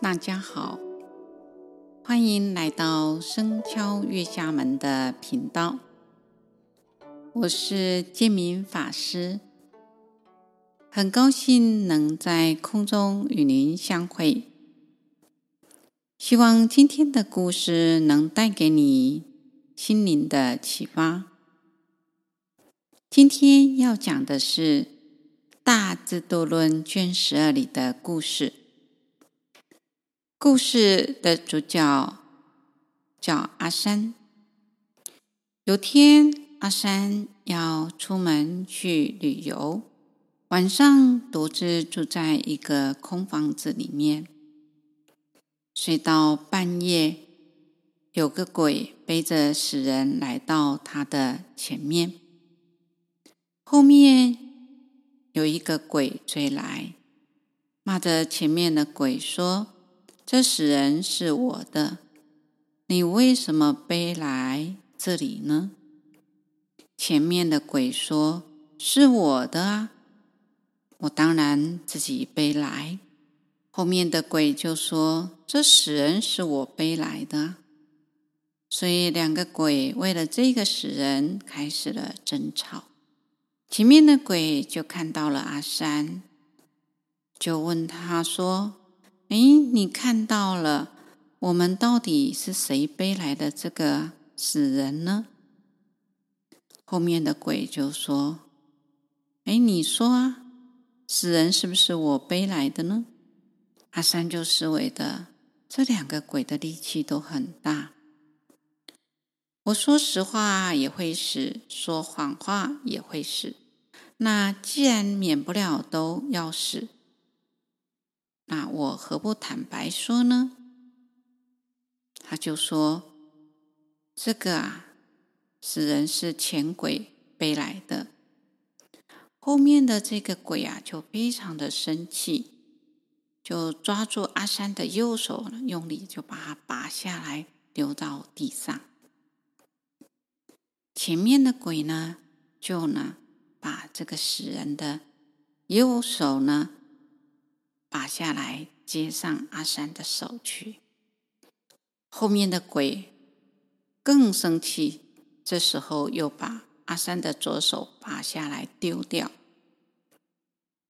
大家好，欢迎来到声敲月下门的频道。我是建明法师，很高兴能在空中与您相会。希望今天的故事能带给你心灵的启发。今天要讲的是《大智度论》卷十二里的故事。故事的主角叫阿三。有天，阿三要出门去旅游，晚上独自住在一个空房子里面。睡到半夜，有个鬼背着死人来到他的前面，后面有一个鬼追来，骂着前面的鬼说。这死人是我的，你为什么背来这里呢？前面的鬼说：“是我的啊，我当然自己背来。”后面的鬼就说：“这死人是我背来的。”所以两个鬼为了这个死人开始了争吵。前面的鬼就看到了阿三，就问他说。哎，你看到了，我们到底是谁背来的这个死人呢？后面的鬼就说：“哎，你说啊，死人是不是我背来的呢？”阿三就思维的，这两个鬼的力气都很大。我说实话也会死，说谎话也会死。那既然免不了都要死。那我何不坦白说呢？他就说：“这个啊，死人是前鬼背来的。”后面的这个鬼啊，就非常的生气，就抓住阿三的右手，用力就把他拔下来，丢到地上。前面的鬼呢，就呢把这个死人的右手呢。拔下来，接上阿三的手去。后面的鬼更生气，这时候又把阿三的左手拔下来丢掉。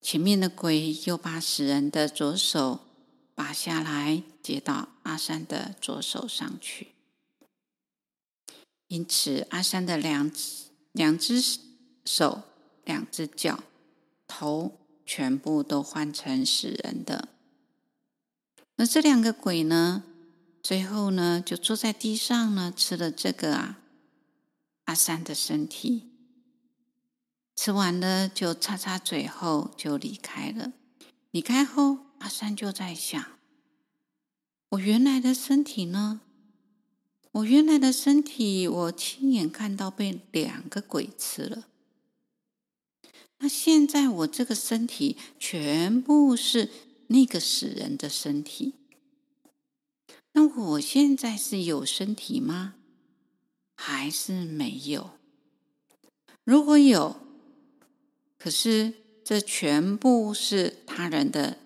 前面的鬼又把死人的左手拔下来，接到阿三的左手上去。因此，阿三的两只两只手、两只脚、头。全部都换成死人的。那这两个鬼呢？最后呢，就坐在地上呢，吃了这个啊阿三的身体。吃完了，就擦擦嘴后就离开了。离开后，阿三就在想：我原来的身体呢？我原来的身体，我亲眼看到被两个鬼吃了。那现在我这个身体全部是那个死人的身体，那我现在是有身体吗？还是没有？如果有，可是这全部是他人的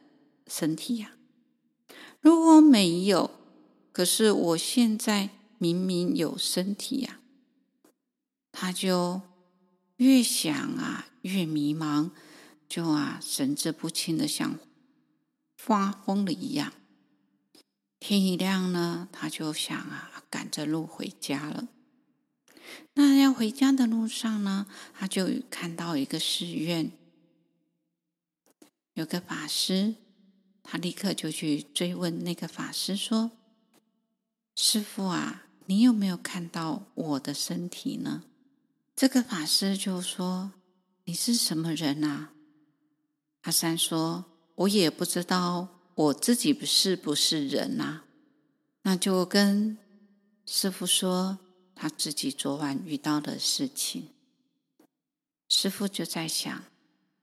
身体呀。如果没有，可是我现在明明有身体呀，他就越想啊。越迷茫，就啊神志不清的，像发疯了一样。天一亮呢，他就想啊，赶着路回家了。那要回家的路上呢，他就看到一个寺院，有个法师，他立刻就去追问那个法师说：“师傅啊，你有没有看到我的身体呢？”这个法师就说。你是什么人啊？阿三说：“我也不知道我自己是不是人啊。”那就跟师傅说他自己昨晚遇到的事情。师傅就在想，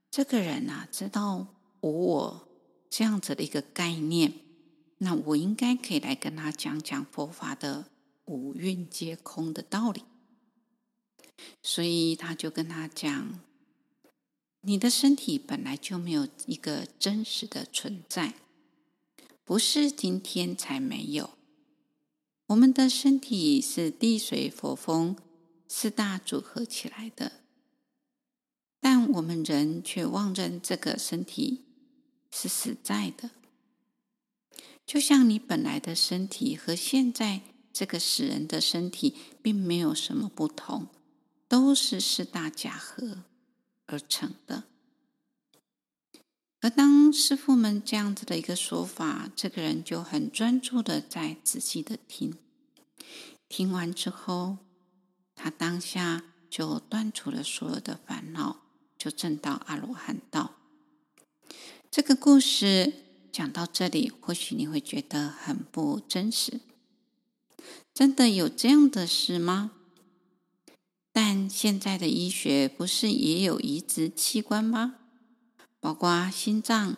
这个人啊，知道无我这样子的一个概念，那我应该可以来跟他讲讲佛法的五蕴皆空的道理。所以他就跟他讲。你的身体本来就没有一个真实的存在，不是今天才没有。我们的身体是地水火风四大组合起来的，但我们人却妄认这个身体是实在的。就像你本来的身体和现在这个死人的身体并没有什么不同，都是四大假合而成的。而当师傅们这样子的一个说法，这个人就很专注的在仔细的听。听完之后，他当下就断除了所有的烦恼，就证到阿罗汉道。这个故事。讲到这里，或许你会觉得很不真实。真的有这样的事吗？但现在的医学不是也有移植器官吗？包括心脏、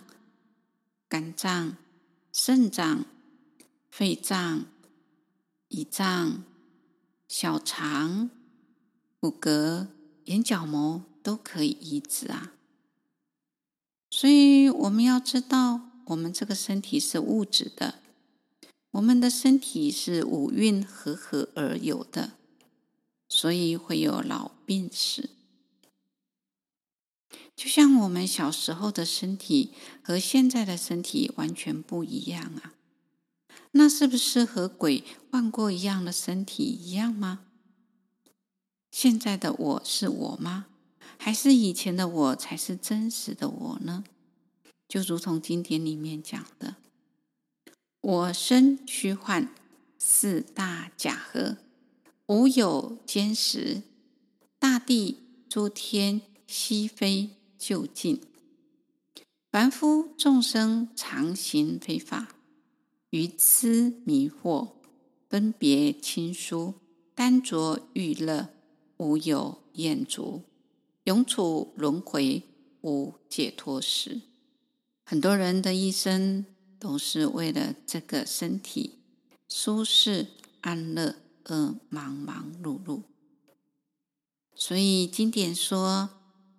肝脏、肾脏、肺脏、胰脏、小肠、骨骼、眼角膜都可以移植啊。所以我们要知道。我们这个身体是物质的，我们的身体是五蕴和合而有的，所以会有老病死。就像我们小时候的身体和现在的身体完全不一样啊，那是不是和鬼换过一样的身体一样吗？现在的我是我吗？还是以前的我才是真实的我呢？就如同经典里面讲的，“我身虚幻，四大假合，无有间实。大地诸天悉非究竟，凡夫众生常行非法，愚痴迷惑，分别亲疏，耽着欲乐，无有厌足，永处轮回，无解脱时。”很多人的一生都是为了这个身体舒适安乐而忙忙碌碌，所以经典说，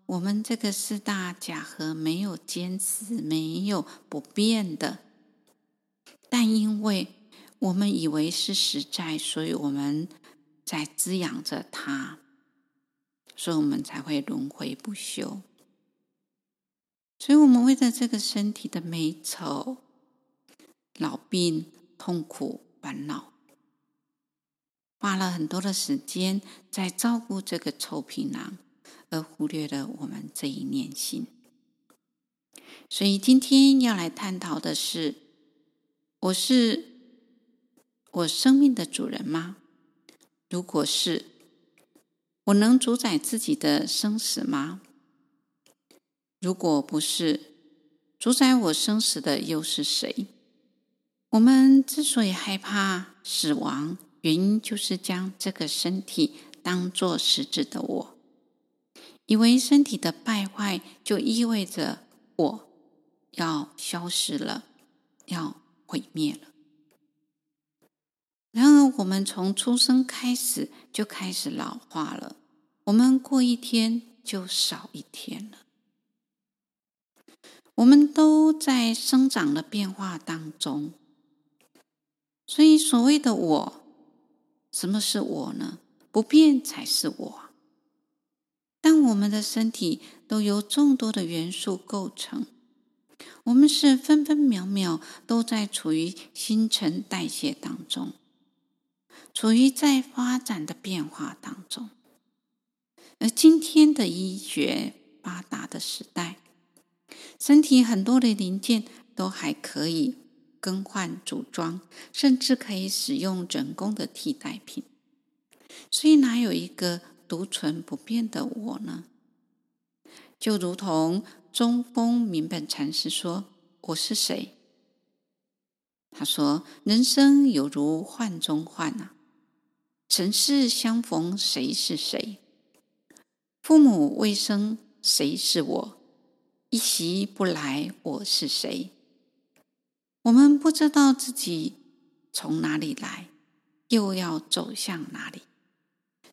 我们这个四大假合没有坚持，没有不变的。但因为我们以为是实在，所以我们在滋养着它，所以我们才会轮回不休。所以，我们为了这个身体的美丑、老病、痛苦、烦恼，花了很多的时间在照顾这个臭皮囊，而忽略了我们这一念心。所以，今天要来探讨的是：我是我生命的主人吗？如果是，我能主宰自己的生死吗？如果不是，主宰我生死的又是谁？我们之所以害怕死亡，原因就是将这个身体当作实质的我，以为身体的败坏就意味着我要消失了，要毁灭了。然而，我们从出生开始就开始老化了，我们过一天就少一天了。我们都在生长的变化当中，所以所谓的我，什么是我呢？不变才是我。但我们的身体都由众多的元素构成，我们是分分秒秒都在处于新陈代谢当中，处于在发展的变化当中。而今天的医学发达的时代，身体很多的零件都还可以更换组装，甚至可以使用人工的替代品。所以哪有一个独存不变的我呢？就如同中峰明本禅师说：“我是谁？”他说：“人生犹如幻中幻啊，尘世相逢谁是谁？父母未生，谁是我？”一席不来，我是谁？我们不知道自己从哪里来，又要走向哪里，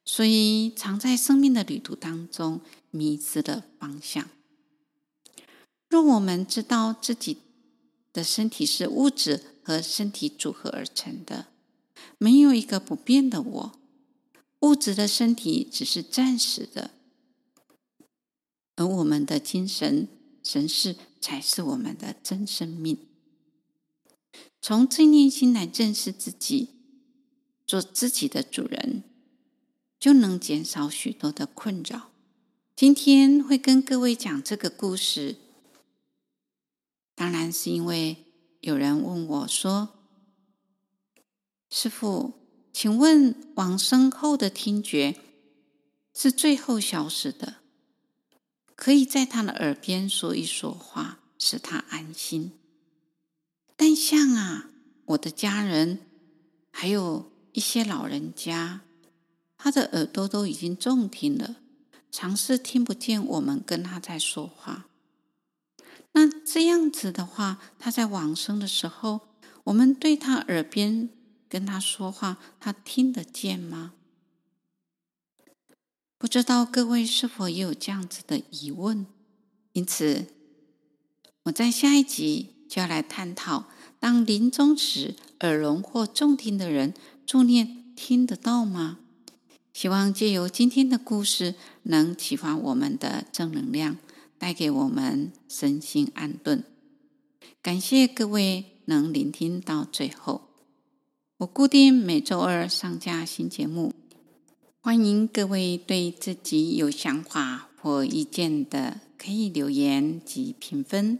所以常在生命的旅途当中迷失了方向。若我们知道自己的身体是物质和身体组合而成的，没有一个不变的我。物质的身体只是暂时的，而我们的精神神识才是我们的真生命。从正念心来正视自己，做自己的主人，就能减少许多的困扰。今天会跟各位讲这个故事，当然是因为有人问我说：“师父，请问往生后的听觉是最后消失的，可以在他的耳边说一说话，使他安心。”但像啊，我的家人还有一些老人家，他的耳朵都已经重听了，常是听不见我们跟他在说话。那这样子的话，他在往生的时候，我们对他耳边跟他说话，他听得见吗？不知道各位是否也有这样子的疑问？因此，我在下一集。就要来探讨，当临终时耳聋或重听的人助念听得到吗？希望借由今天的故事，能启发我们的正能量，带给我们身心安顿。感谢各位能聆听到最后。我固定每周二上架新节目，欢迎各位对自己有想法或意见的，可以留言及评分。